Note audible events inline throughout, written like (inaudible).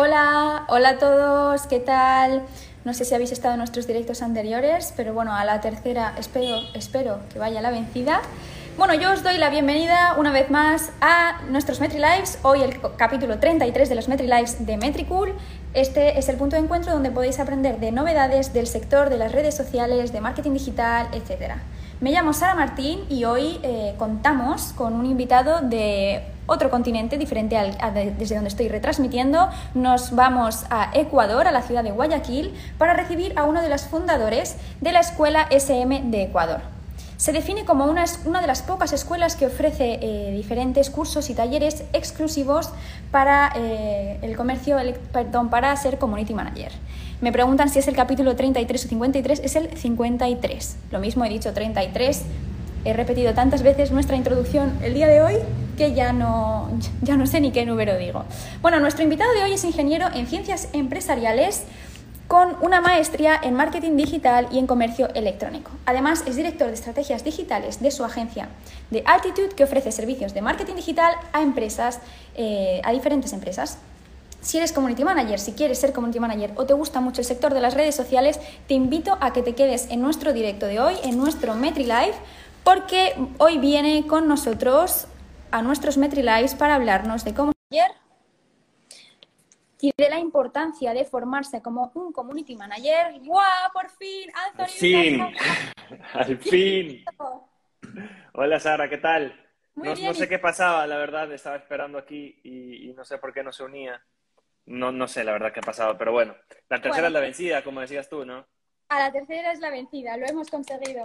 Hola, hola a todos, ¿qué tal? No sé si habéis estado en nuestros directos anteriores, pero bueno, a la tercera espero, espero que vaya la vencida. Bueno, yo os doy la bienvenida una vez más a nuestros MetriLives. Hoy el capítulo 33 de los MetriLives de Metricool. Este es el punto de encuentro donde podéis aprender de novedades del sector de las redes sociales, de marketing digital, etc. Me llamo Sara Martín y hoy eh, contamos con un invitado de otro continente diferente al, desde donde estoy retransmitiendo. Nos vamos a Ecuador, a la ciudad de Guayaquil, para recibir a uno de los fundadores de la Escuela SM de Ecuador. Se define como una, una de las pocas escuelas que ofrece eh, diferentes cursos y talleres exclusivos para eh, el comercio, perdón, para ser community manager. Me preguntan si es el capítulo 33 o 53, es el 53. Lo mismo he dicho 33, he repetido tantas veces nuestra introducción el día de hoy que ya no, ya no sé ni qué número digo. Bueno, nuestro invitado de hoy es ingeniero en ciencias empresariales con una maestría en marketing digital y en comercio electrónico. Además, es director de estrategias digitales de su agencia de Altitude, que ofrece servicios de marketing digital a empresas, eh, a diferentes empresas. Si eres community manager, si quieres ser community manager o te gusta mucho el sector de las redes sociales, te invito a que te quedes en nuestro directo de hoy, en nuestro MetriLive, porque hoy viene con nosotros a nuestros MetriLives para hablarnos de cómo ayer y de la importancia de formarse como un community manager. ¡Guau! ¡Por fin! (laughs) ¡Al fin! ¡Al fin! Hola Sara, ¿qué tal? no, sé qué pasaba, la verdad, estaba esperando aquí y no sé por qué no se unía. No, no sé la verdad qué ha pasado, pero bueno. La tercera es la vencida, como decías tú, ¿no? A la tercera es la vencida, lo hemos conseguido.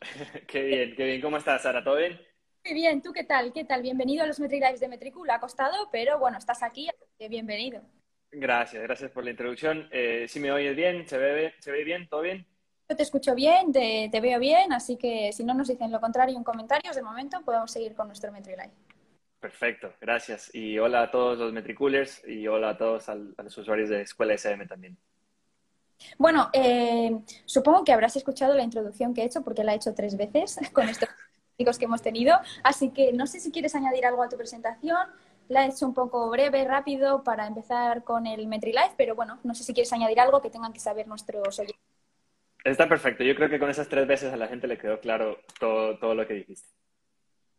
(laughs) qué bien, qué bien. ¿Cómo estás, Sara? ¿Todo bien? Muy bien, ¿tú qué tal? ¿Qué tal? Bienvenido a los MetriLives de Metricula. Ha costado, pero bueno, estás aquí, bienvenido. Gracias, gracias por la introducción. Eh, ¿Sí me oyes bien? ¿Se ve, ¿Se ve bien? ¿Todo bien? Yo te escucho bien, te, te, veo bien, así que si no nos dicen lo contrario en comentarios, de momento podemos seguir con nuestro MetriLive. Perfecto, gracias. Y hola a todos los Metricoolers y hola a todos a los usuarios de Escuela SM también. Bueno, eh, supongo que habrás escuchado la introducción que he hecho porque la he hecho tres veces (laughs) con estos chicos que hemos tenido. Así que no sé si quieres añadir algo a tu presentación. La he hecho un poco breve, rápido para empezar con el MetriLife, pero bueno, no sé si quieres añadir algo que tengan que saber nuestros oyentes. Está perfecto. Yo creo que con esas tres veces a la gente le quedó claro todo, todo lo que dijiste.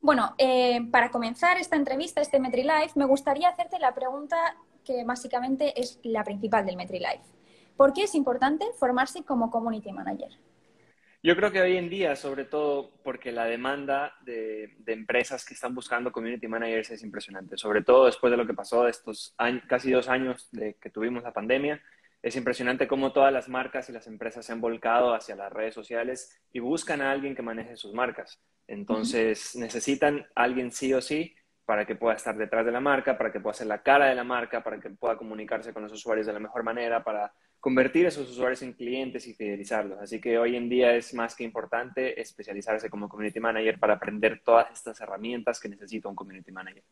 Bueno, eh, para comenzar esta entrevista, este MetriLife, me gustaría hacerte la pregunta que básicamente es la principal del MetriLife. ¿Por qué es importante formarse como Community Manager? Yo creo que hoy en día, sobre todo porque la demanda de, empresas que están buscando community managers es impresionante, sobre todo después de lo que pasó estos casi dos años de que tuvimos la pandemia. Es impresionante cómo todas las marcas y las empresas se han volcado hacia las redes sociales y buscan a alguien que maneje sus marcas. Entonces, necesitan a alguien sí o sí para que pueda estar detrás de la marca, para que pueda ser la cara de la marca, para que pueda comunicarse con los usuarios de la mejor manera, para convertir a esos usuarios en clientes y fidelizarlos. Así que hoy en día es más que importante especializarse como community manager para aprender todas estas herramientas que necesita un community manager.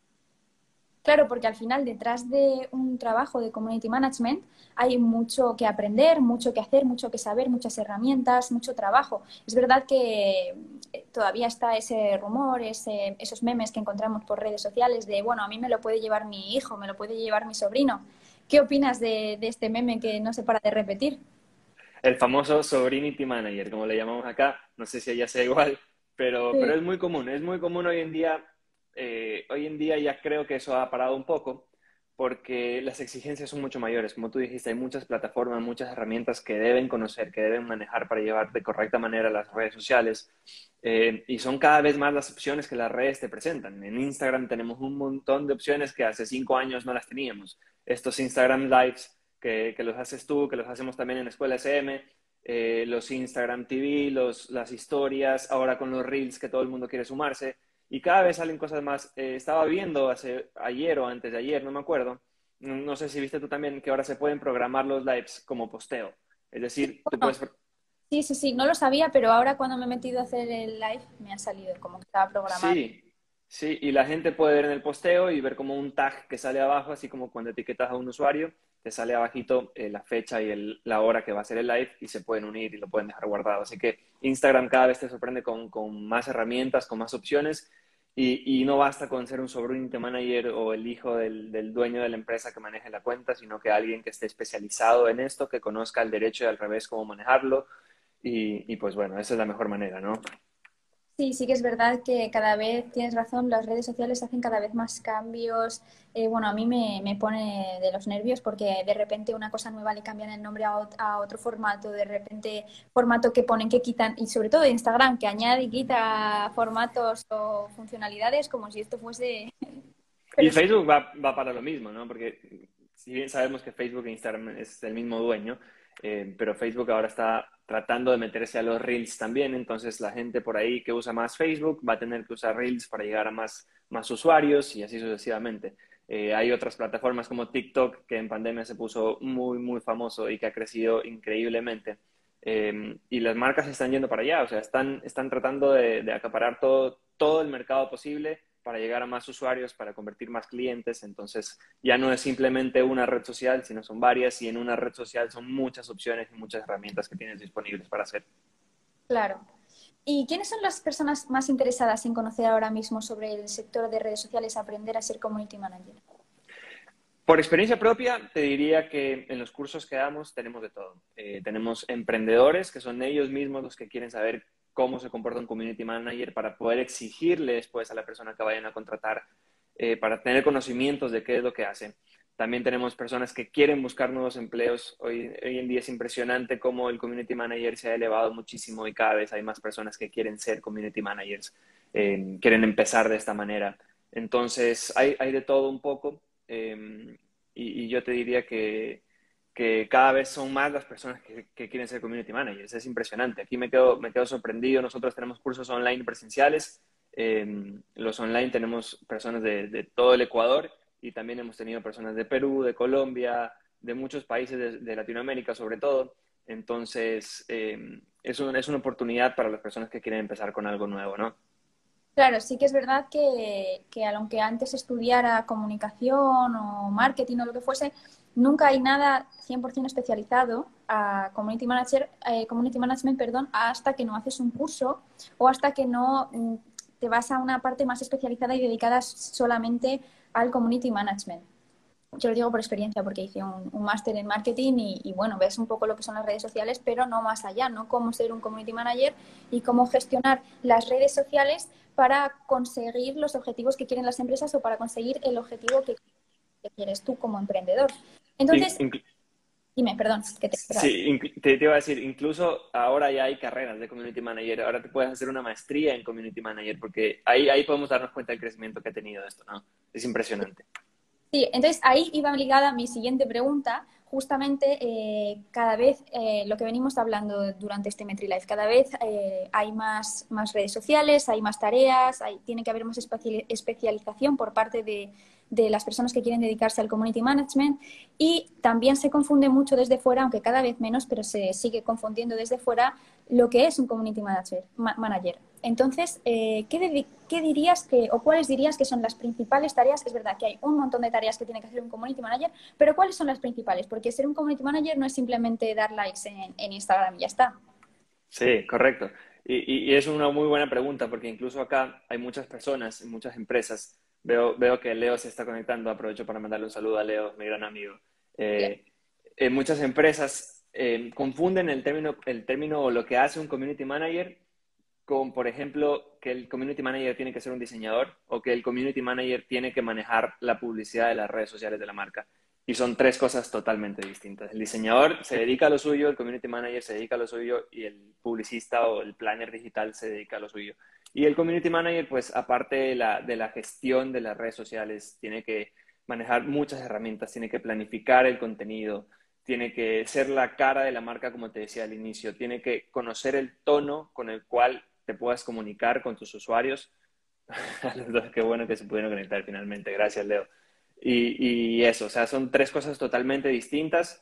Claro, porque al final detrás de un trabajo de community management hay mucho que aprender, mucho que hacer, mucho que saber, muchas herramientas, mucho trabajo. Es verdad que eh, todavía está ese rumor, ese, esos memes que encontramos por redes sociales de, bueno, a mí me lo puede llevar mi hijo, me lo puede llevar mi sobrino. ¿Qué opinas de, este meme que no se para de repetir? El famoso sobrinity manager, como le llamamos acá. No sé si ella sea igual, pero, pero es muy común. Es muy común hoy en día eh, hoy en día ya creo que eso ha parado un poco porque las exigencias son mucho mayores. Como tú dijiste, hay muchas plataformas, muchas herramientas que deben conocer, que deben manejar para llevar de correcta manera las redes sociales. Eh, y son cada vez más las opciones que las redes te presentan. En Instagram tenemos un montón de opciones que hace cinco años no las teníamos. Estos Instagram Lives que, los haces tú, que los hacemos también en Escuela SM, eh, los Instagram TV, los, las historias, ahora con los Reels que todo el mundo quiere sumarse y cada vez salen cosas más. Eh, estaba viendo hace ayer o antes de ayer, no me acuerdo, no, sé si viste tú también que ahora se pueden programar los lives como posteo. Es decir, tú puedes... Sí, sí, sí, no lo sabía, pero ahora cuando me he metido a hacer el live me ha salido como que estaba programado. Sí, sí, y la gente puede ver en el posteo y ver como un tag que sale abajo, así como cuando etiquetas a un usuario, te sale abajito eh, la fecha y la hora que va a ser el live y se pueden unir y lo pueden dejar guardado. Así que Instagram cada vez te sorprende con, más herramientas, con más opciones Y, no basta con ser un sobrinity manager o el hijo del, dueño de la empresa que maneje la cuenta, sino que alguien que esté especializado en esto, que conozca el derecho y al revés cómo manejarlo. Y pues bueno, esa es la mejor manera, ¿no? Sí, sí que es verdad que cada vez, tienes razón, las redes sociales hacen cada vez más cambios. Eh, bueno, a mí me, me, pone de los nervios porque de repente una cosa nueva le cambian el nombre a, a, otro formato, de repente formato que ponen, que quitan, y sobre todo Instagram, que añade y quita formatos o funcionalidades como si esto fuese... (laughs) y Facebook va, va para lo mismo, ¿no? Porque si bien sabemos que Facebook e Instagram es el mismo dueño, eh, pero Facebook ahora está tratando de meterse a los Reels también, entonces la gente por ahí que usa más Facebook va a tener que usar Reels para llegar a más, más usuarios y así sucesivamente. Eh, hay otras plataformas como TikTok que en pandemia se puso muy, muy famoso y que ha crecido increíblemente. Eh, y las marcas están yendo para allá, o sea, están, están tratando de, de acaparar todo, todo el mercado posible para llegar a más usuarios, para convertir más clientes. Entonces, ya no es simplemente una red social, sino son varias y en una red social son muchas opciones y muchas herramientas que tienes disponibles para hacer. Claro. ¿Y quiénes son las personas más interesadas en conocer ahora mismo sobre el sector de redes sociales, aprender a ser community manager? Por experiencia propia, te diría que en los cursos que damos tenemos de todo. Eh, tenemos emprendedores, que son ellos mismos los que quieren saber cómo se comporta un community manager para poder exigirle después a la persona que vayan a contratar, eh, para tener conocimientos de qué es lo que hace. También tenemos personas que quieren buscar nuevos empleos. Hoy, hoy en día es impresionante cómo el community manager se ha elevado muchísimo y cada vez hay más personas que quieren ser community managers, eh, quieren empezar de esta manera. Entonces, hay, hay de todo un poco eh, y, yo te diría que, que cada vez son más las personas que, quieren ser community managers. Es impresionante. Aquí me quedo, me quedo sorprendido. Nosotros tenemos cursos online presenciales. Em, los online tenemos personas de, todo el Ecuador y también hemos tenido personas de Perú, de Colombia, de muchos países de, Latinoamérica sobre todo. Entonces, em, es, es una oportunidad para las personas que quieren empezar con algo nuevo, ¿no? Claro, sí que es verdad que, que aunque antes estudiara comunicación o marketing o lo que fuese, nunca hay nada 100% especializado a community, manager, eh, community management perdón, hasta que no haces un curso o hasta que no mm, te vas a una parte más especializada y dedicada solamente al community management. Yo lo digo por experiencia porque hice un, máster en marketing y, y, bueno, ves un poco lo que son las redes sociales, pero no más allá, ¿no? Cómo ser un community manager y cómo gestionar las redes sociales para conseguir los objetivos que quieren las empresas o para conseguir el objetivo que quieres tú como emprendedor. Entonces, dime, perdón, que te... Sí, te, iba a decir, incluso ahora ya hay carreras de Community Manager, ahora te puedes hacer una maestría en Community Manager, porque ahí, ahí podemos darnos cuenta del crecimiento que ha tenido esto, ¿no? Es impresionante. Sí, entonces ahí iba ligada mi siguiente pregunta, justamente eh, cada vez eh, lo que venimos hablando durante este MetriLife, cada vez eh, hay más, más redes sociales, hay más tareas, hay, tiene que haber más especialización por parte de, de las personas que quieren dedicarse al community management y también se confunde mucho desde fuera, aunque cada vez menos, pero se sigue confundiendo desde fuera lo que es un community manager. manager. Entonces, eh, ¿qué, ¿qué, dirías que, o cuáles dirías que son las principales tareas? Es verdad que hay un montón de tareas que tiene que hacer un community manager, pero ¿cuáles son las principales? Porque ser un community manager no es simplemente dar likes en, Instagram y ya está. Sí, correcto. Y, y, es una muy buena pregunta porque incluso acá hay muchas personas, muchas empresas Veo, veo que Leo se está conectando. Aprovecho para mandarle un saludo a Leo, mi gran amigo. Eh, eh, muchas empresas eh, confunden el término, el término o lo que hace un community manager con, por ejemplo, que el community manager tiene que ser un diseñador o que el community manager tiene que manejar la publicidad de las redes sociales de la marca. Y son tres cosas totalmente distintas. El diseñador se dedica a lo suyo, el community manager se dedica a lo suyo y el publicista o el planner digital se dedica a lo suyo. Y el community manager, pues aparte de la, de la gestión de las redes sociales, tiene que manejar muchas herramientas, tiene que planificar el contenido, tiene que ser la cara de la marca, como te decía al inicio, tiene que conocer el tono con el cual te puedas comunicar con tus usuarios. (laughs) Qué bueno que se pudieron conectar finalmente. Gracias, Leo. Y, y, eso, o sea, son tres cosas totalmente distintas.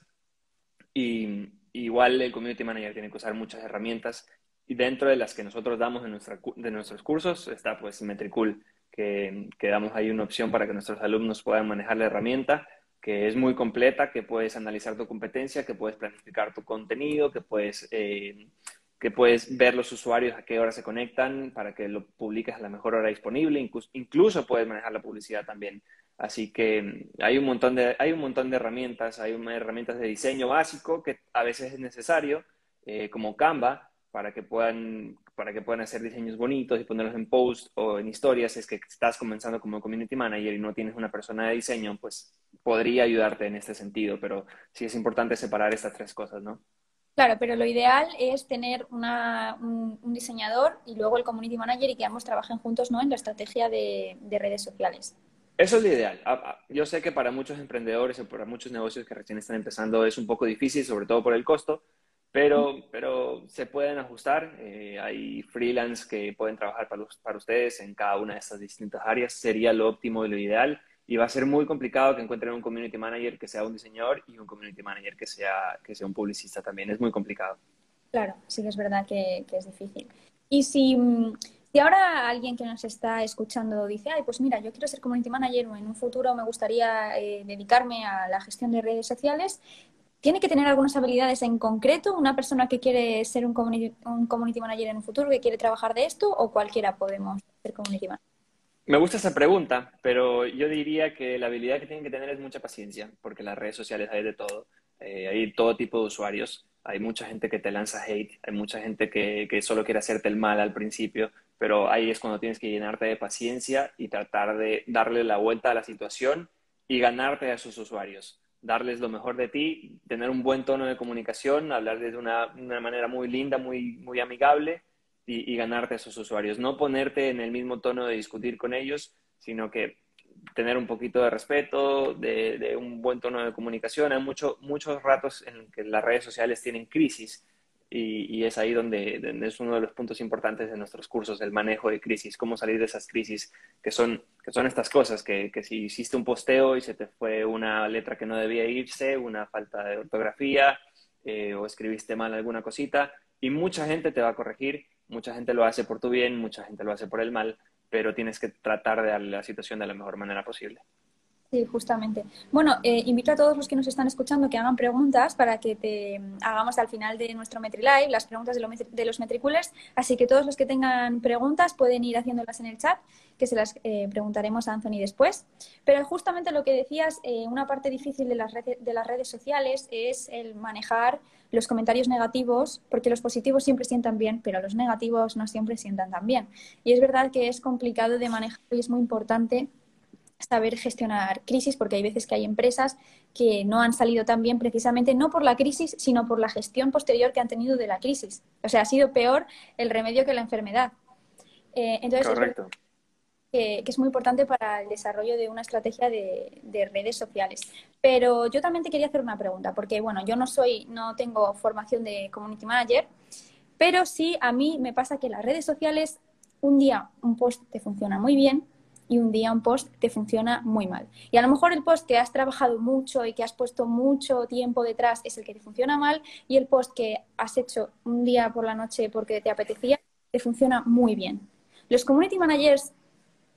Y igual el community manager tiene que usar muchas herramientas y dentro de las que nosotros damos en nuestra, de nuestros cursos está pues Metricool, que, que damos ahí una opción para que nuestros alumnos puedan manejar la herramienta, que es muy completa, que puedes analizar tu competencia, que puedes planificar tu contenido, que puedes, eh, que puedes ver los usuarios a qué hora se conectan para que lo publiques a la mejor hora disponible. Incluso, incluso puedes manejar la publicidad también. Así que mm, hay un montón de, hay un montón de herramientas, hay herramientas de diseño básico que a veces es necesario, eh, como Canva, para que puedan para que puedan hacer diseños bonitos y ponerlos en post o en historias, es que estás comenzando como community manager y no tienes una persona de diseño, pues podría ayudarte en este sentido, pero sí es importante separar estas tres cosas, ¿no? Claro, pero lo ideal es tener una, un, diseñador y luego el community manager y que ambos trabajen juntos ¿no? en la estrategia de, de redes sociales. Eso es lo ideal. Ah, ah, yo sé que para muchos emprendedores o para muchos negocios que recién están empezando es un poco difícil, sobre todo por el costo, pero, pero se pueden ajustar. Eh, hay freelance que pueden trabajar para, para ustedes en cada una de estas distintas áreas. Sería lo óptimo y lo ideal. Y va a ser muy complicado que encuentren un community manager que sea un diseñador y un community manager que sea, que sea un publicista también. Es muy complicado. Claro, sí que es verdad que, que es difícil. Y si, si ahora alguien que nos está escuchando dice, ay, pues mira, yo quiero ser community manager o en un futuro me gustaría eh, dedicarme a la gestión de redes sociales, ¿Tiene que tener algunas habilidades en concreto una persona que quiere ser un community, un community manager en un futuro, que quiere trabajar de esto, o cualquiera podemos ser community manager? Me gusta esa pregunta, pero yo diría que la habilidad que tienen que tener es mucha paciencia, porque las redes sociales hay de todo. Eh, hay todo tipo de usuarios. Hay mucha gente que te lanza hate, hay mucha gente que, solo quiere hacerte el mal al principio, pero ahí es cuando tienes que llenarte de paciencia y tratar de darle la vuelta a la situación y ganarte a esos usuarios darles lo mejor de ti, tener un buen tono de comunicación, hablarles de una, una manera muy linda, muy, muy amigable y, ganarte a esos usuarios. No ponerte en el mismo tono de discutir con ellos, sino que tener un poquito de respeto, de, de un buen tono de comunicación. Hay mucho, muchos ratos en que las redes sociales tienen crisis y, es ahí donde, es uno de los puntos importantes de nuestros cursos, el manejo de crisis, cómo salir de esas crisis, que son, que son estas cosas, que, que si hiciste un posteo y se te fue una letra que no debía irse, una falta de ortografía, eh, o escribiste mal alguna cosita, y mucha gente te va a corregir, mucha gente lo hace por tu bien, mucha gente lo hace por el mal, pero tienes que tratar de darle la situación de la mejor manera posible. Sí, justamente. Bueno, eh, invito a todos los que nos están escuchando que hagan preguntas para que te hagamos al final de nuestro MetriLive las preguntas de, los Metriculers. Así que todos los que tengan preguntas pueden ir haciéndolas en el chat, que se las eh, preguntaremos a Anthony después. Pero justamente lo que decías, eh, una parte difícil de las, redes, de las redes sociales es el manejar los comentarios negativos, porque los positivos siempre sientan bien, pero los negativos no siempre sientan tan bien. Y es verdad que es complicado de manejar y es muy importante saber gestionar crisis, porque hay veces que hay empresas que no han salido tan bien precisamente no por la crisis, sino por la gestión posterior que han tenido de la crisis. O sea, ha sido peor el remedio que la enfermedad. Eh, entonces, Correcto. que, es muy importante para el desarrollo de una estrategia de, de, redes sociales. Pero yo también te quería hacer una pregunta, porque bueno, yo no soy, no tengo formación de community manager, pero sí a mí me pasa que las redes sociales, un día un post te funciona muy bien, y un día un post te funciona muy mal. Y a lo mejor el post que has trabajado mucho y que has puesto mucho tiempo detrás es el que te funciona mal y el post que has hecho un día por la noche porque te apetecía te funciona muy bien. ¿Los community managers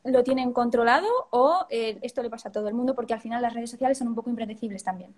lo tienen controlado o eh, esto le pasa a todo el mundo porque al final las redes sociales son un poco impredecibles también?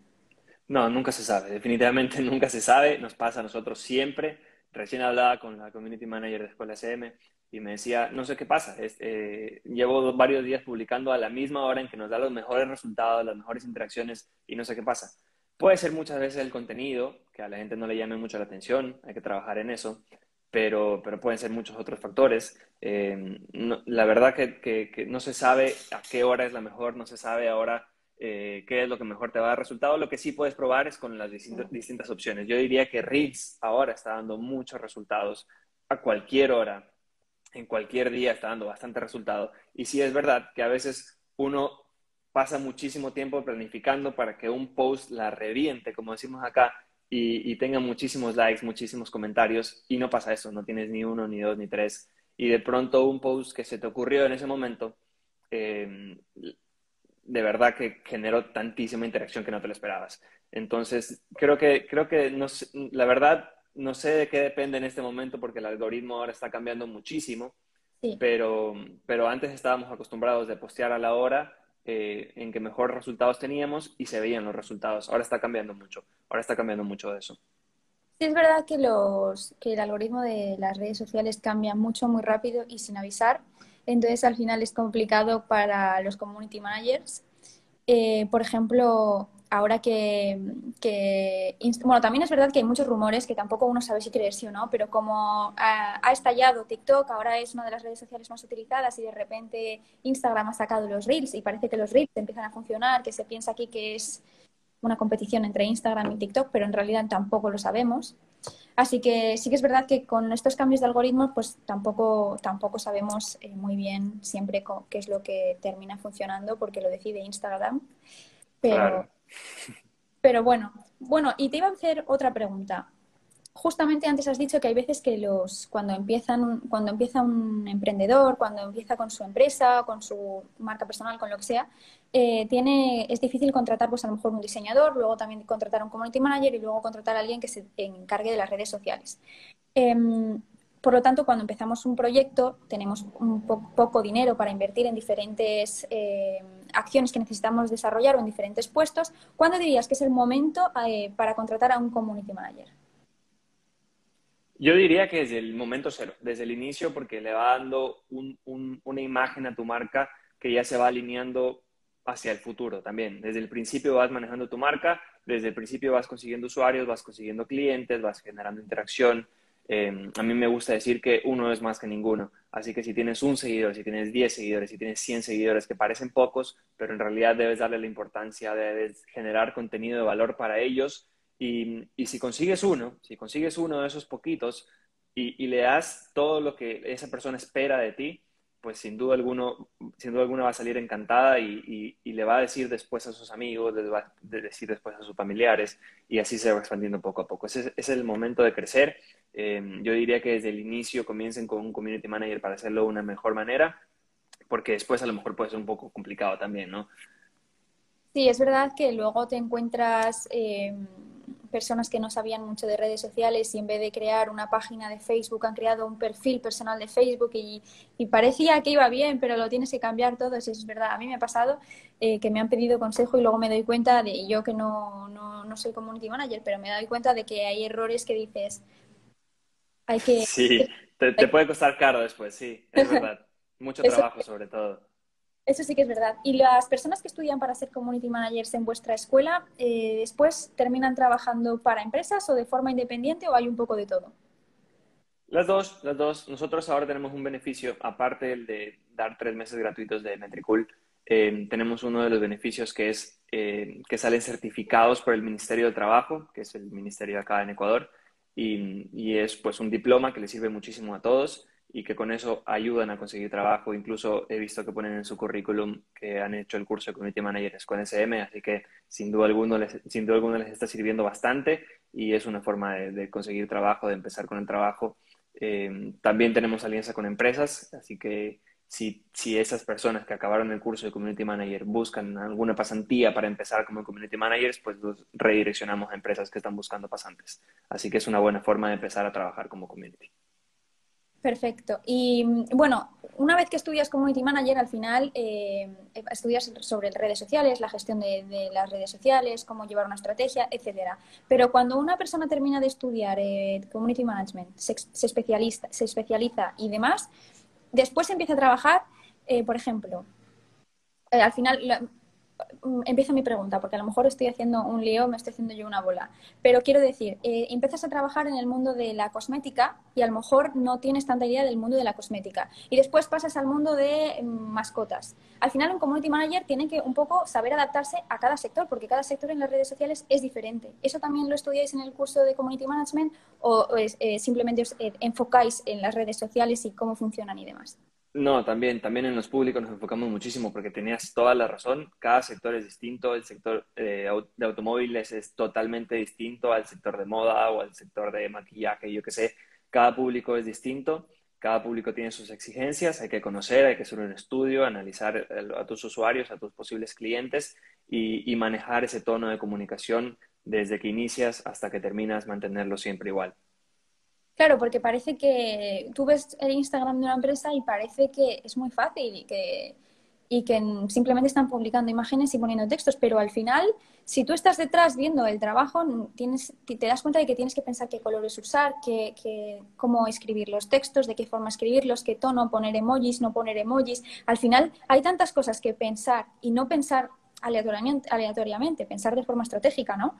No, nunca se sabe, definitivamente (laughs) nunca se sabe, nos pasa a nosotros siempre. Recién hablaba con la community manager de Escuela SM y me decía, no sé qué pasa, eh, llevo varios días publicando a la misma hora en que nos da los mejores resultados, las mejores interacciones y no sé qué pasa. Puede ser muchas veces el contenido, que a la gente no le llame mucho la atención, hay que trabajar en eso, pero, pero pueden ser muchos otros factores. Eh, la verdad que, que, no se sabe a qué hora es la mejor, no se sabe ahora eh, qué es lo que mejor te va a dar resultado. Lo que sí puedes probar es con las distintas opciones. Yo diría que Reels ahora está dando muchos resultados a cualquier hora, en cualquier día está dando bastante resultado. Y sí es verdad que a veces uno pasa muchísimo tiempo planificando para que un post la reviente, como decimos acá, y, tenga muchísimos likes, muchísimos comentarios, y no pasa eso, no tienes ni uno, ni dos, ni tres. Y de pronto un post que se te ocurrió en ese momento, em, de verdad que generó tantísima interacción que no te lo esperabas. Entonces, creo que, creo que la verdad, no sé de qué depende en este momento porque el algoritmo ahora está cambiando muchísimo, pero, pero antes estábamos acostumbrados de postear a la hora eh, en que mejores resultados teníamos y se veían los resultados. Ahora está cambiando mucho, ahora está cambiando mucho de eso. Sí, es verdad que, los, que el algoritmo de las redes sociales cambia mucho, muy rápido y sin avisar. Entonces, al final es complicado para los community managers. Eh, por ejemplo, ahora que, Bueno, también es verdad que hay muchos rumores que tampoco uno sabe si creer sí o no, pero como ha, estallado TikTok, ahora es una de las redes sociales más utilizadas y de repente Instagram ha sacado los Reels y parece que los Reels empiezan a funcionar, que se piensa aquí que es una competición entre Instagram y TikTok, pero en realidad tampoco lo sabemos. Así que sí que es verdad que con estos cambios de algoritmos, pues tampoco, tampoco sabemos eh, muy bien siempre qué es lo que termina funcionando, porque lo decide Instagram. Pero, pero bueno, bueno, y te iba a hacer otra pregunta. Justamente antes has dicho que hay veces que los cuando empiezan cuando empieza un emprendedor, cuando empieza con su empresa, con su marca personal, con lo que sea, eh, tiene es difícil contratar pues a lo mejor un diseñador, luego también contratar un community manager y luego contratar a alguien que se encargue de las redes sociales. Em, por lo tanto, cuando empezamos un proyecto, tenemos un poco dinero para invertir en diferentes eh, acciones que necesitamos desarrollar o en diferentes puestos. ¿Cuándo dirías que es el momento eh, para contratar a un community manager? Yo diría que desde el momento cero, desde el inicio, porque le va dando una imagen a tu marca que ya se va alineando hacia el futuro también. Desde el principio vas manejando tu marca, desde el principio vas consiguiendo usuarios, vas consiguiendo clientes, vas generando interacción, Em, a mí me gusta decir que uno es más que ninguno. Así que si tienes un seguidor, si tienes 10 seguidores, si tienes 100 seguidores, que parecen pocos, pero en realidad debes darle la importancia, de generar contenido de valor para ellos. Y, si consigues uno, si consigues uno de esos poquitos y, y le das todo lo que esa persona espera de ti, pues sin duda, alguno, sin duda alguna va a salir encantada y, le va a decir después a sus amigos, le va a decir después a sus familiares y así se va expandiendo poco a poco. Ese, es el momento de crecer. Em, yo diría que desde el inicio comiencen con un community manager para hacerlo de una mejor manera, porque después a lo mejor puede ser un poco complicado también, ¿no? Sí, es verdad que luego te encuentras... Em, personas que no sabían mucho de redes sociales y en vez de crear una página de Facebook han creado un perfil personal de Facebook y, parecía que iba bien, pero lo tienes que cambiar todo, eso es verdad. A mí me ha pasado eh, que me han pedido consejo y luego me doy cuenta de, yo que no, no, no soy community manager, pero me doy cuenta de que hay errores que dices, hay que... Sí, te, te puede costar caro después, sí, es (laughs) verdad. Mucho trabajo sobre todo. Eso sí que es verdad. ¿Y las personas que estudian para ser community managers en vuestra escuela, eh, después terminan trabajando para empresas o de forma independiente o hay un poco de todo? Las dos, las dos. Nosotros ahora tenemos un beneficio, aparte del de dar tres meses gratuitos de Metricool, eh, tenemos uno de los beneficios que es eh, que salen certificados por el Ministerio de Trabajo, que es el ministerio acá en Ecuador, y, es pues un diploma que le sirve muchísimo a todos y que con eso ayudan a conseguir trabajo. Incluso he visto que ponen en su currículum que han hecho el curso de Community Managers con SM, así que sin duda alguna les, sin duda alguna les está sirviendo bastante y es una forma de, conseguir trabajo, de empezar con el trabajo. Eh, también tenemos alianza con empresas, así que si, si esas personas que acabaron el curso de Community Manager buscan alguna pasantía para empezar como Community Managers, pues los redireccionamos a empresas que están buscando pasantes. Así que es una buena forma de empezar a trabajar como community. Perfecto. Y bueno, una vez que estudias Community Manager, al final eh, estudias sobre redes sociales, la gestión de, las redes sociales, cómo llevar una estrategia, etcétera. Pero cuando una persona termina de estudiar eh, Community Management, se, especializa, se especializa y demás, después empieza a trabajar, eh, por ejemplo, al final Mm, empieza mi pregunta, porque a lo mejor estoy haciendo un lío, me estoy haciendo yo una bola. Pero quiero decir, eh, empiezas a trabajar en el mundo de la cosmética y a lo mejor no tienes tanta idea del mundo de la cosmética. Y después pasas al mundo de mm, mascotas. Al final, un community manager tiene que un poco saber adaptarse a cada sector, porque cada sector en las redes sociales es diferente. ¿Eso también lo estudiáis en el curso de community management o, eh, simplemente os eh, enfocáis en las redes sociales y cómo funcionan y demás? No, también, también en los públicos nos enfocamos muchísimo porque tenías toda la razón. Cada sector es distinto. El sector eh, de automóviles es totalmente distinto al sector de moda o al sector de maquillaje, yo qué sé. Cada público es distinto. Cada público tiene sus exigencias. Hay que conocer, hay que hacer un estudio, analizar a tus usuarios, a tus posibles clientes y, y manejar ese tono de comunicación desde que inicias hasta que terminas, mantenerlo siempre igual. Claro, porque parece que tú ves el Instagram de una empresa y parece que es muy fácil y que, y que simplemente están publicando imágenes y poniendo textos, pero al final, si tú estás detrás viendo el trabajo, tienes, te das cuenta de que tienes que pensar qué colores usar, qué, cómo escribir los textos, de qué forma escribirlos, qué tono, poner emojis, no poner emojis. Al final hay tantas cosas que pensar y no pensar aleatoriamente, aleatoriamente pensar de forma estratégica, ¿no?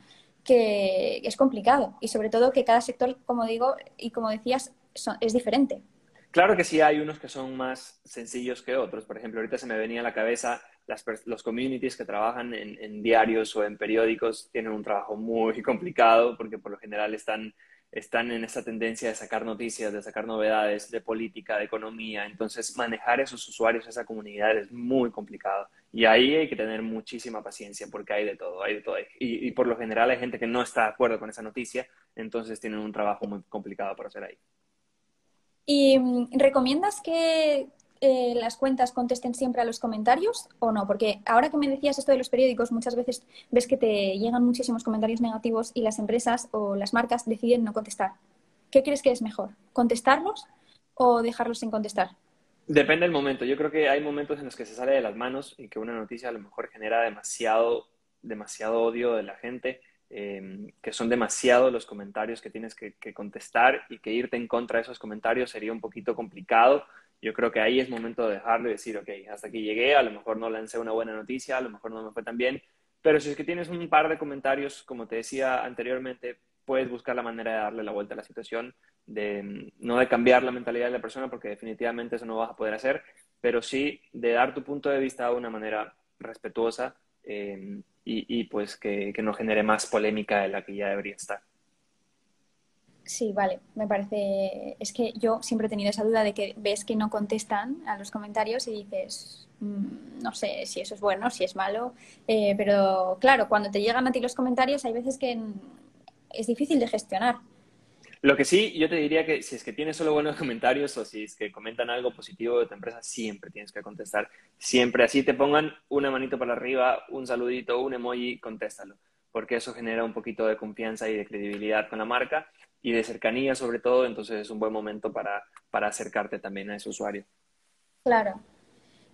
Que es complicado y sobre todo que cada sector, como digo y como decías, es diferente. Claro que sí hay unos que son más sencillos que otros. Por ejemplo, ahorita se me venía a la cabeza los communities que trabajan en, diarios o en periódicos tienen un trabajo muy (laughs) complicado porque por lo general están, están en esta tendencia de sacar noticias, de sacar novedades de política, de economía. Entonces, manejar esos usuarios, esa comunidad es muy complicado. Y ahí hay que tener muchísima paciencia porque hay de todo, hay de todo. Y, y por lo general hay gente que no está de acuerdo con esa noticia, entonces tienen un trabajo muy complicado por hacer ahí. ¿Y mm, recomiendas que eh, las cuentas contesten siempre a los comentarios o no? Porque ahora que me decías esto de los periódicos, muchas veces ves que te llegan muchísimos comentarios negativos y las empresas o las marcas deciden no contestar. ¿Qué crees que es mejor? ¿Contestarlos o dejarlos sin contestar? Depende del momento. Yo creo que hay momentos en los que se sale de las manos y que una noticia a lo mejor genera demasiado, demasiado odio de la gente Em, que son demasiados los comentarios que tienes que, contestar y que irte en contra de esos comentarios sería un poquito complicado. Yo creo que ahí es momento de dejarlo y decir, ok, hasta aquí llegué, a lo mejor no lancé una buena noticia, a lo mejor no me fue tan bien, pero si es que tienes un par de comentarios, como te decía anteriormente, puedes buscar la manera de darle la vuelta a la situación, de no de cambiar la mentalidad de la persona, porque definitivamente eso no vas a poder hacer, pero sí de dar tu punto de vista de una manera respetuosa em, y, pues que, no genere más polémica de la que ya debería estar. Sí, vale, me parece. Es que yo siempre he tenido esa duda de que ves que no contestan a los comentarios y dices, mm, no sé si eso es bueno, si es malo, eh, pero claro, cuando te llegan a ti los comentarios hay veces que es difícil de gestionar. Lo que sí, yo te diría que si es que tienes solo buenos (laughs) comentarios o si es que comentan algo positivo de tu empresa, siempre tienes que contestar. Siempre así te pongan una manito para arriba, un saludito, un emoji, contéstalo. Porque eso genera un poquito de confianza y de credibilidad con la marca y de cercanía sobre todo, entonces es un buen momento para, para acercarte también a ese usuario. Claro,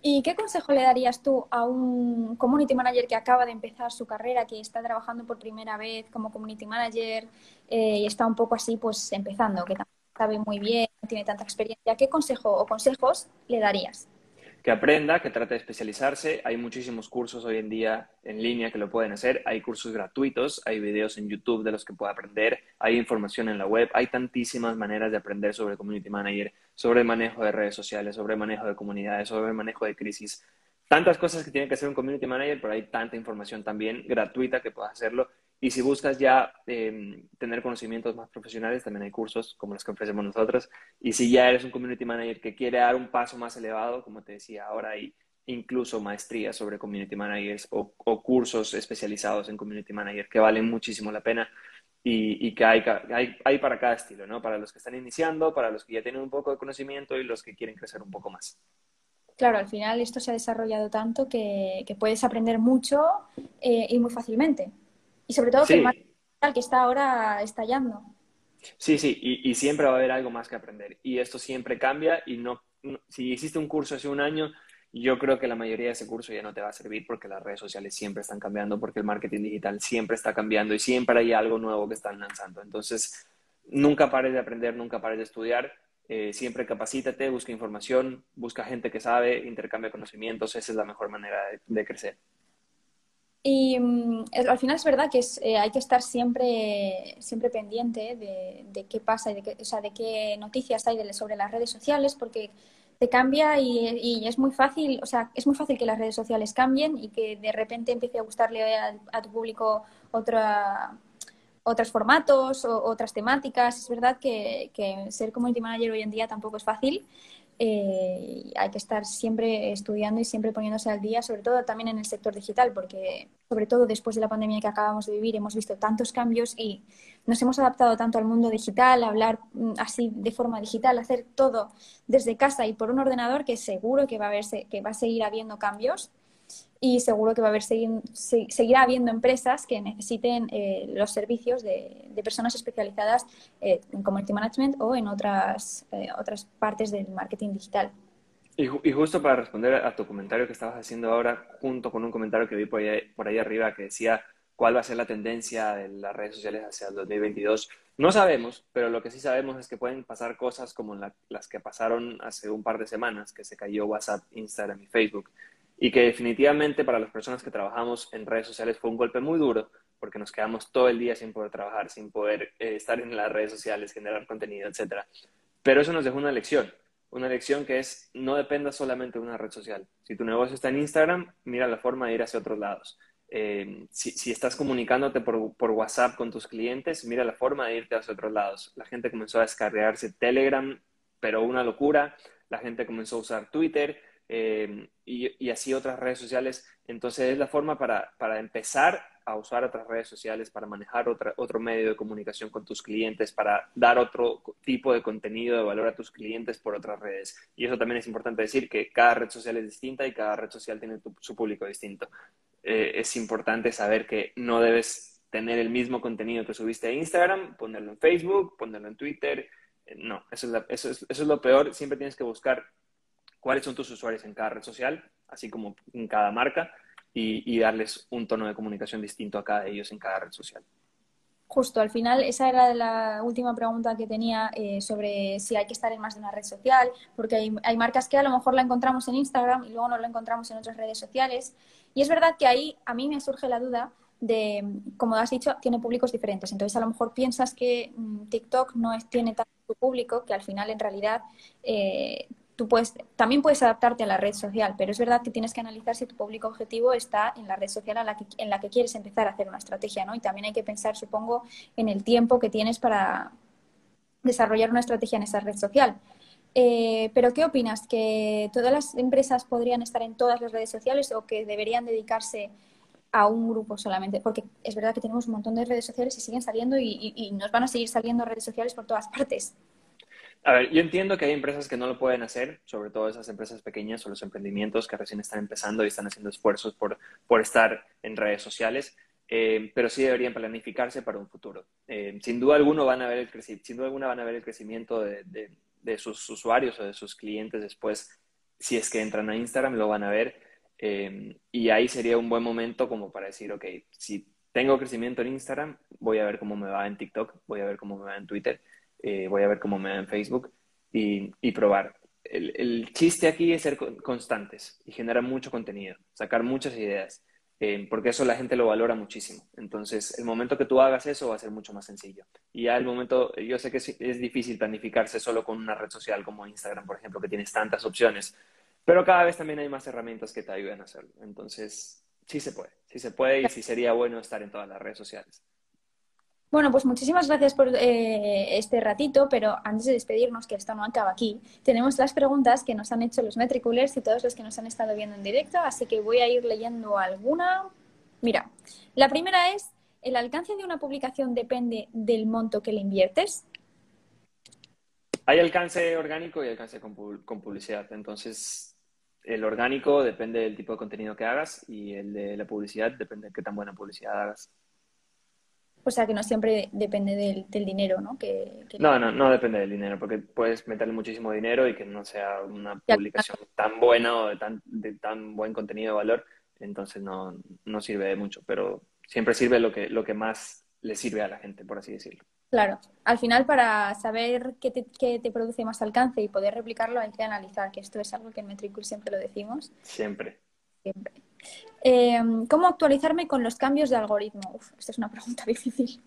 ¿Y qué consejo le darías tú a un community manager que acaba de empezar su carrera, que está trabajando por primera vez como community manager eh, y está un poco así, pues empezando, que sabe muy bien, no tiene tanta experiencia? ¿Qué consejo o consejos le darías? Que aprenda, que trate de especializarse. Hay muchísimos cursos hoy en día en línea que lo pueden hacer. Hay cursos gratuitos, hay videos en YouTube de los que puede aprender, hay información en la web. Hay tantísimas maneras de aprender sobre Community Manager, sobre manejo de redes sociales, sobre manejo de comunidades, sobre manejo de crisis. Tantas cosas que tiene que hacer un Community Manager, pero hay tanta información también gratuita que puedas hacerlo y si buscas ya em, tener conocimientos más profesionales, también hay cursos como los que ofrecemos nosotros. Y si ya eres un community manager que quiere dar un paso más elevado, como te decía, ahora hay incluso maestrías sobre community managers o, cursos especializados en community manager que valen muchísimo la pena y, que hay, para cada estilo, ¿no? Para los que están iniciando, para los que ya tienen un poco de conocimiento y los que quieren crecer un poco más. Claro, al final esto se ha desarrollado tanto que, puedes aprender mucho eh, y muy fácilmente. Y sobre todo que el marketing que está ahora estallando. Sí, sí, y, siempre va a haber algo más que aprender. Y esto siempre cambia y no, si hiciste un curso hace un año, yo creo que la mayoría de ese curso ya no te va a servir porque las redes sociales siempre están cambiando, porque el marketing digital siempre está cambiando y siempre hay algo nuevo que están lanzando. Entonces, nunca pares de aprender, nunca pares de estudiar. Eh, siempre capacítate, busca información, busca gente que sabe, intercambia conocimientos. Esa es la mejor manera de crecer. Y mm, al final es verdad que eh, hay que estar siempre, siempre pendiente de, qué pasa y de qué, o sea, de qué noticias hay sobre las redes sociales, porque te cambia y, es muy fácil, o sea, es muy fácil que las redes sociales cambien y que de repente empiece a gustarle a, tu público otra, otros formatos o otras temáticas. Es verdad que, que ser community manager hoy en día tampoco es fácil eh, hay que estar siempre estudiando y siempre poniéndose al día, sobre todo también en el sector digital, porque sobre todo después de la pandemia que acabamos de vivir hemos visto tantos cambios y nos hemos adaptado tanto al mundo digital, hablar mm, así de forma digital, hacer todo desde casa y por un ordenador que seguro que va a, verse, que va a seguir habiendo cambios y seguro que va a haber seguirá habiendo empresas que necesiten eh, los servicios de, personas especializadas eh, en community management o en otras, eh, otras partes del marketing digital. Y, justo para responder a tu comentario que estabas haciendo ahora, junto con un comentario que vi por ahí, por ahí arriba que decía cuál va a ser la tendencia de las redes sociales hacia el 2022. No sabemos, pero lo que sí sabemos es que pueden pasar cosas como las que pasaron hace un par de semanas, que se cayó WhatsApp, Instagram y Facebook, y que definitivamente para las personas que trabajamos en redes sociales fue un golpe muy duro, porque nos quedamos todo el día sin poder trabajar, sin poder eh, estar en las redes sociales, generar contenido, etc. Pero eso nos dejó una lección, una lección que es no dependa solamente de una red social. Si tu negocio está en Instagram, mira la forma de ir hacia otros lados. Eh, si, estás comunicándote por, por, WhatsApp con tus clientes, mira la forma de irte hacia otros lados. La gente comenzó a descargarse Telegram, pero una locura. La gente comenzó a usar Twitter eh, y, y, así otras redes sociales. Entonces es la forma para, para empezar a usar otras redes sociales, para manejar otra, otro medio de comunicación con tus clientes, para dar otro tipo de contenido de valor a tus clientes por otras redes. Y eso también es importante decir que cada red social es distinta y cada red social tiene su público distinto. Eh, es importante saber que no debes tener el mismo contenido que subiste a Instagram, ponerlo en Facebook, ponerlo en Twitter. Eh, no, eso es, eso, es, eso es lo peor. Siempre tienes que buscar cuáles son tus usuarios en cada red social, así como en cada marca y, darles un tono de comunicación distinto a cada de ellos en cada red social. Justo, al final esa era la última pregunta que tenía eh, sobre si hay que estar en más de una red social, porque hay, hay, marcas que a lo mejor la encontramos en Instagram y luego no la encontramos en otras redes sociales. Y es verdad que ahí a mí me surge la duda de, como has dicho, tiene públicos diferentes. Entonces a lo mejor piensas que mm, TikTok no es, tiene tanto público, que al final en realidad eh, tú puedes, también puedes adaptarte a la red social, pero es verdad que tienes que analizar si tu público objetivo está en la red social la que, en la que quieres empezar a hacer una estrategia, ¿no? Y también hay que pensar, supongo, en el tiempo que tienes para desarrollar una estrategia en esa red social. Eh, pero ¿qué opinas? ¿Que todas las empresas podrían estar en todas las redes sociales o que deberían dedicarse a un grupo solamente? Porque es verdad que tenemos un montón de redes sociales y siguen saliendo y nos van a seguir saliendo redes sociales por todas partes. A ver, yo entiendo que hay empresas que no lo pueden hacer, sobre todo esas empresas pequeñas o los emprendimientos que recién están empezando y están haciendo esfuerzos por, por estar en redes sociales, eh, pero sí deberían planificarse para un futuro. Eh, sin duda alguna van a ver el sin duda alguna van a ver el crecimiento de, de, sus usuarios o de sus clientes después, si es que entran a Instagram, lo van a ver. Eh, y ahí sería un buen momento como para decir, ok, si tengo crecimiento en Instagram, voy a ver cómo me va en TikTok, voy a ver cómo me va en Twitter eh, voy a ver cómo me da en Facebook y, probar. El, chiste aquí es ser constantes y generar mucho contenido, sacar muchas ideas, eh, porque eso la gente lo valora muchísimo. Entonces, el momento que tú hagas eso va a ser mucho más sencillo. Y ya el momento, yo sé que es, es difícil planificarse solo con una red social como Instagram, por ejemplo, que tienes tantas opciones, pero cada vez también hay más herramientas que te ayudan a hacerlo. Entonces, sí se puede, sí se puede y sí sería bueno estar en todas las redes sociales. Bueno, pues muchísimas gracias por eh, este ratito, pero antes de despedirnos, que esto no acaba aquí, tenemos las preguntas que nos han hecho los Metriculers y todos los que nos han estado viendo en directo, así que voy a ir leyendo alguna. Mira, la primera es, ¿el alcance de una publicación depende del monto que le inviertes? Hay alcance orgánico y alcance con, con publicidad, entonces el orgánico depende del tipo de contenido que hagas y el de la publicidad depende de qué tan buena publicidad hagas. O sea que no siempre depende del, dinero, ¿no? No, no, no depende del dinero, porque puedes meterle muchísimo dinero y que no sea una publicación tan buena o de tan, de tan buen contenido de valor, entonces no, no sirve de mucho, pero siempre sirve lo que, lo que más le sirve a la gente, por así decirlo. Claro, al final para saber qué te, qué te produce más alcance y poder replicarlo hay que analizar, que esto es algo que en Metricool siempre lo decimos. Siempre. Siempre. Eh, ¿Cómo actualizarme con los cambios de algoritmo? Esta es una pregunta (laughs) difícil.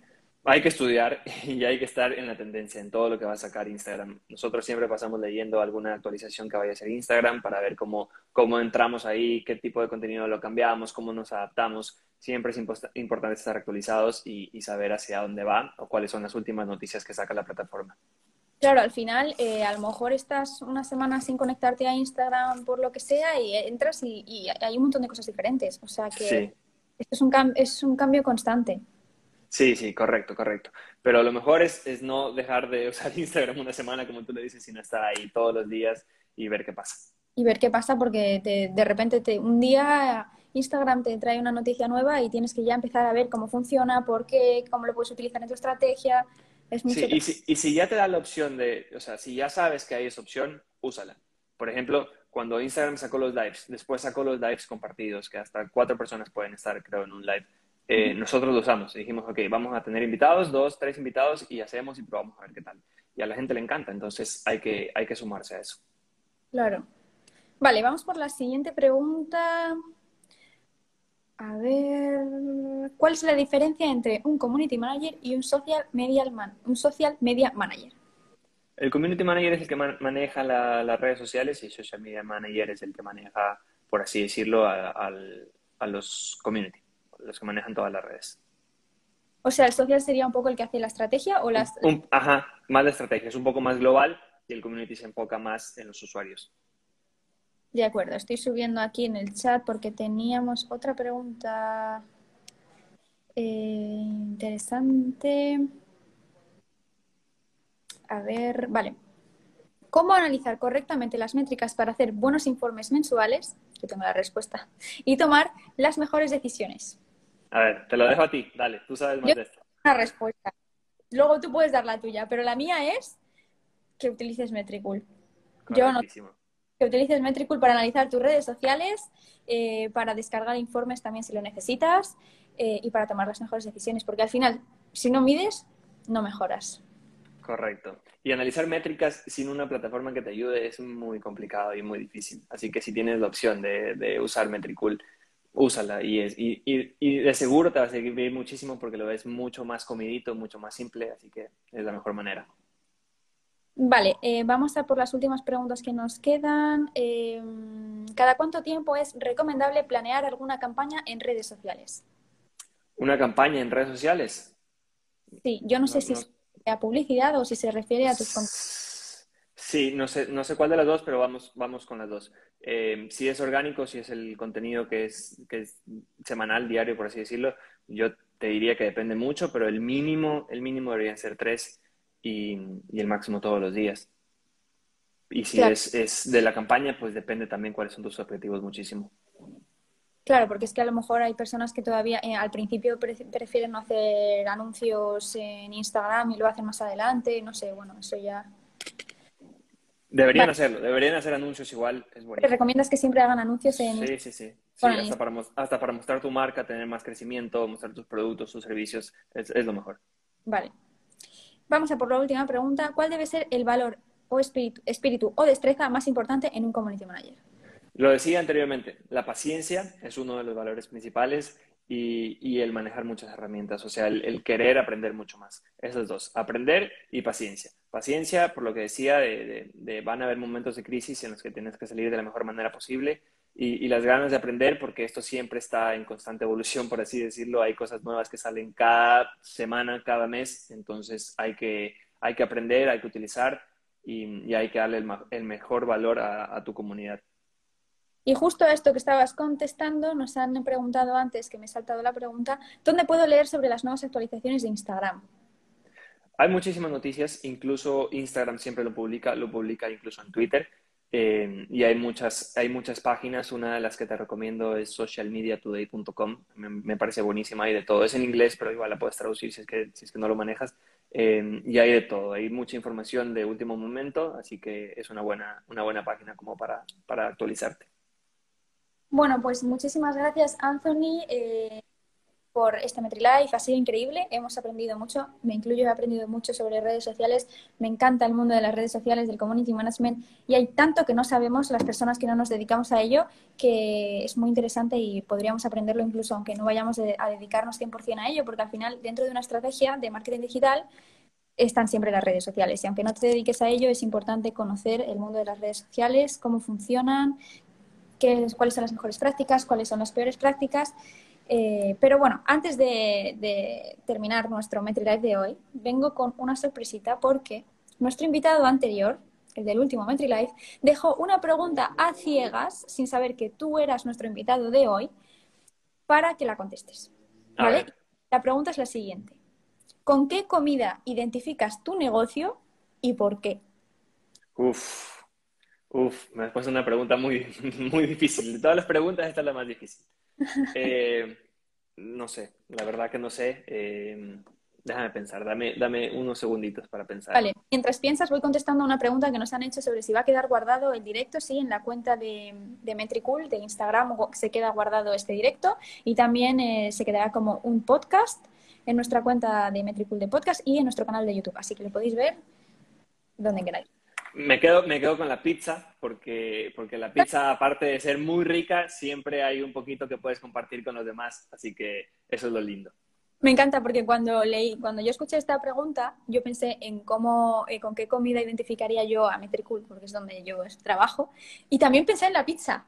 Hay que estudiar y hay que estar en la tendencia, en todo lo que va a sacar Instagram. Nosotros siempre pasamos leyendo alguna actualización que vaya a ser Instagram para ver cómo, cómo entramos ahí, qué tipo de contenido lo cambiamos, cómo nos adaptamos. Siempre es importante estar actualizados y, y saber hacia dónde va o cuáles son las últimas noticias que saca la plataforma. Claro, al final eh, a lo mejor estás una semana sin conectarte a Instagram por lo que sea y entras y, hay un montón de cosas diferentes. O sea que esto es un, es un cambio constante. Sí, sí, correcto, correcto. Pero lo mejor es, es, no dejar de usar (laughs) Instagram una semana, como tú le dices, sino estar ahí todos los días y ver qué pasa. Y ver qué pasa porque de repente te, un día Instagram te trae una noticia nueva y tienes que ya empezar a ver cómo funciona, por qué, cómo lo puedes utilizar en tu estrategia sí, y si, y si, ya te da la opción de, o sea, si ya sabes que hay esa opción, úsala. Por ejemplo, cuando Instagram sacó los lives, después sacó los lives compartidos, que hasta cuatro personas pueden estar, creo, en un live. Eh, nosotros lo usamos. Dijimos, ok, vamos a tener invitados, dos, tres invitados, y hacemos y probamos a ver qué tal. Y a la gente le encanta, entonces hay que, hay que sumarse a eso. Claro. Vale, vamos por la siguiente pregunta. A ver, ¿cuál es la diferencia entre un community manager y un social media, man un social media manager? El community manager es el que maneja las redes sociales y el social media manager es el que maneja, por así decirlo, a, a los community los que manejan todas las redes. O sea, el social sería un poco el que hace la estrategia o las... ajá, más la estrategia, es un poco más global y el community se enfoca más en los usuarios. De acuerdo, estoy subiendo aquí en el chat porque teníamos otra pregunta eh, interesante. A ver, vale. ¿Cómo analizar correctamente las métricas para hacer buenos informes mensuales? Yo tengo la respuesta. Y tomar las mejores decisiones. A ver, te lo dejo a ti, dale, tú sabes más de esto. Una respuesta. Luego tú puedes dar la tuya, pero la mía es que utilices Metricool. Yo no. Que utilices Metricool para analizar tus redes sociales, eh, para descargar informes también si lo necesitas eh, y para tomar las mejores decisiones, porque al final, si no mides, no mejoras. Correcto. Y analizar métricas sin una plataforma que te ayude es muy complicado y muy difícil. Así que si tienes la opción de, usar Metricool, úsala y, es, y, y, de seguro te va a servir muchísimo porque lo ves mucho más comidito, mucho más simple, así que es la mejor manera. Vale, eh, vamos a por las últimas preguntas que nos quedan. Em, ¿Cada cuánto tiempo es recomendable planear alguna campaña en redes sociales? ¿Una campaña en redes sociales? Sí, yo no, sé si es a publicidad o si se refiere a tus Sí, no sé, no sé cuál de las dos, pero vamos, vamos con las dos. Eh, si es orgánico, si es el contenido que es, que es semanal, diario, por así decirlo, yo te diría que depende mucho, pero el mínimo, el mínimo deberían ser tres y, el máximo todos los días. Y si es, es, de la campaña, pues depende también cuáles son tus objetivos muchísimo. Claro, porque es que a lo mejor hay personas que todavía eh, al principio prefieren no hacer anuncios en Instagram y lo hacen más adelante, no sé, bueno, eso ya Deberían hacerlo, deberían hacer anuncios igual, es bueno. ¿Te recomiendas que siempre hagan anuncios en...? Sí, sí, sí. hasta, para, hasta, para, mostrar tu marca, tener más crecimiento, mostrar tus productos, tus servicios, es, lo mejor. Vale. Vamos a por la última pregunta. ¿Cuál debe ser el valor o espíritu, o destreza más importante en un community manager? Lo decía anteriormente, la paciencia es uno de los valores principales y, el manejar muchas herramientas, o sea, el, querer aprender mucho más. Esos dos, aprender y paciencia. Paciencia, por lo que decía, de, van a haber momentos de crisis en los que tienes que salir de la mejor manera posible y, las ganas de aprender, porque esto siempre está en constante evolución, por así decirlo. Hay cosas nuevas que salen cada semana, cada mes, entonces hay que, hay que aprender, hay que utilizar y, hay que darle el, mejor valor a tu comunidad. Y justo esto que estabas contestando, nos han preguntado antes, que me he saltado la pregunta, ¿dónde puedo leer sobre las nuevas actualizaciones de Instagram? Hay muchísimas noticias, incluso Instagram siempre lo publica, lo publica incluso en Twitter. Eh, y hay muchas, hay muchas páginas, una de las que te recomiendo es socialmediatoday.com, me, parece buenísima, hay de todo, es en inglés, pero igual la puedes traducir si es que, si es que no lo manejas, eh, y hay de todo, hay mucha información de último momento, así que es una buena, una buena página como para, para actualizarte. Bueno, pues muchísimas gracias, Anthony, eh, por este MetriLife. Ha sido increíble, hemos aprendido mucho, me incluyo, he aprendido mucho sobre redes sociales. Me encanta el mundo de las redes sociales, del community management, y hay tanto que no sabemos las personas que no nos dedicamos a ello, que es muy interesante y podríamos aprenderlo incluso aunque no vayamos a dedicarnos 100% a ello, porque al final, dentro de una estrategia de marketing digital, están siempre las redes sociales. Y aunque no te dediques a ello, es importante conocer el mundo de las redes sociales, cómo funcionan, cuáles son las mejores prácticas, cuáles son las peores prácticas. Eh, pero bueno, antes de, terminar nuestro MetriLife de hoy, vengo con una sorpresita porque nuestro invitado anterior, el del último MetriLife, dejó una pregunta a ciegas, sin saber que tú eras nuestro invitado de hoy, para que la contestes. ¿Vale? La pregunta es la siguiente. ¿Con qué comida identificas tu negocio y por qué? Uf, Uf, me has puesto una pregunta muy, (laughs) muy difícil. De todas las preguntas, esta es la más difícil. (laughs) Eh, no sé, la verdad que no sé. Eh, Déjame pensar, dame, dame unos segunditos para pensar. Vale, mientras piensas voy contestando una pregunta que nos han hecho sobre si va a quedar guardado el directo. Sí, en la cuenta de, de Metricool, de Instagram, se queda guardado este directo y también eh, se quedará como un podcast en nuestra cuenta de Metricool de podcast y en nuestro canal de YouTube. Así que lo podéis ver donde queráis. Me quedo, me quedo con la pizza, porque, porque la pizza, aparte de ser muy rica, siempre hay un poquito que puedes compartir con los demás. Así que eso es lo lindo. Me encanta porque cuando leí, cuando yo escuché esta pregunta, yo pensé en cómo, eh, con qué comida identificaría yo a Metricool, porque es donde yo trabajo, y también pensé en la pizza.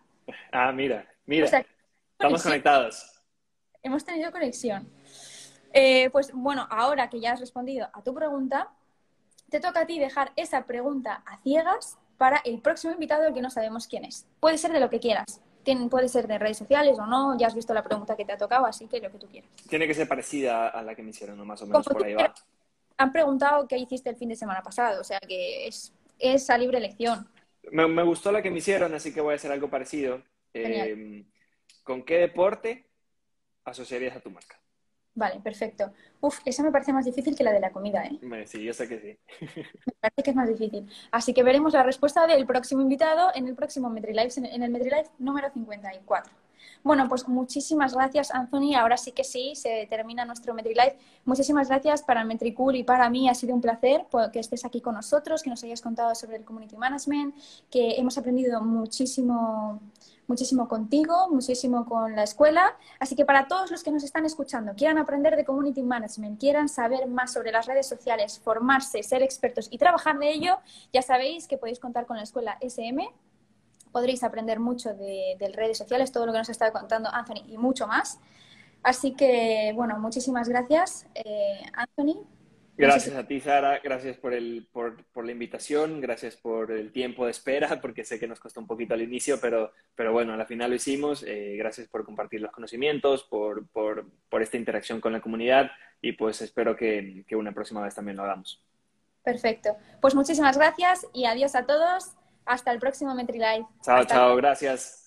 Ah, mira, mira. Estamos conectados. Hemos tenido conexión. Eh, pues bueno, ahora que ya has respondido a tu pregunta, te toca a ti dejar esa pregunta a ciegas para el próximo invitado que no sabemos quién es. Puede ser de lo que quieras puede ser de redes sociales o no, ya has visto la pregunta que te ha tocado, así que lo que tú quieras. Tiene que ser parecida a la que me hicieron, ¿no? Más o menos por ahí va. Han preguntado qué hiciste el fin de semana pasado, o sea que es, es a libre elección. Me, gustó la que me hicieron, así que voy a hacer algo parecido. Eh, ¿Con qué deporte asociarías a tu marca? Vale, perfecto. Uf, esa me parece más difícil que la de la comida, ¿eh? Sí, yo sé que sí. (laughs) me parece que es más difícil. Así que veremos la respuesta del próximo invitado en el próximo MetriLife, en el MetriLife número 54. Bueno, pues muchísimas gracias, Anthony. Ahora sí que sí, se termina nuestro MetriLife. Muchísimas gracias para Metricool y para mí. Ha sido un placer que estés aquí con nosotros, que nos hayas contado sobre el Community Management, que hemos aprendido muchísimo muchísimo contigo, muchísimo con la escuela. Así que para todos los que nos están escuchando, quieran aprender de Community Management, quieran saber más sobre las redes sociales, formarse, ser expertos y trabajar de ello, ya sabéis que podéis contar con la escuela SM. Podréis aprender mucho de, redes sociales, todo lo que nos estado contando Anthony y mucho más. Así que, bueno, muchísimas gracias, eh, Anthony, Gracias a ti, Sara. Gracias por, el, por, por, la invitación. Gracias por el tiempo de espera, (laughs) porque sé que nos costó un poquito al inicio, pero, pero bueno, al final lo hicimos. Eh, gracias por compartir los conocimientos, por, por, por, esta interacción con la comunidad y pues espero que, que una próxima vez también lo hagamos. Perfecto. Pues muchísimas gracias y adiós a todos. Hasta el próximo MetriLive. Chao, chao. Gracias.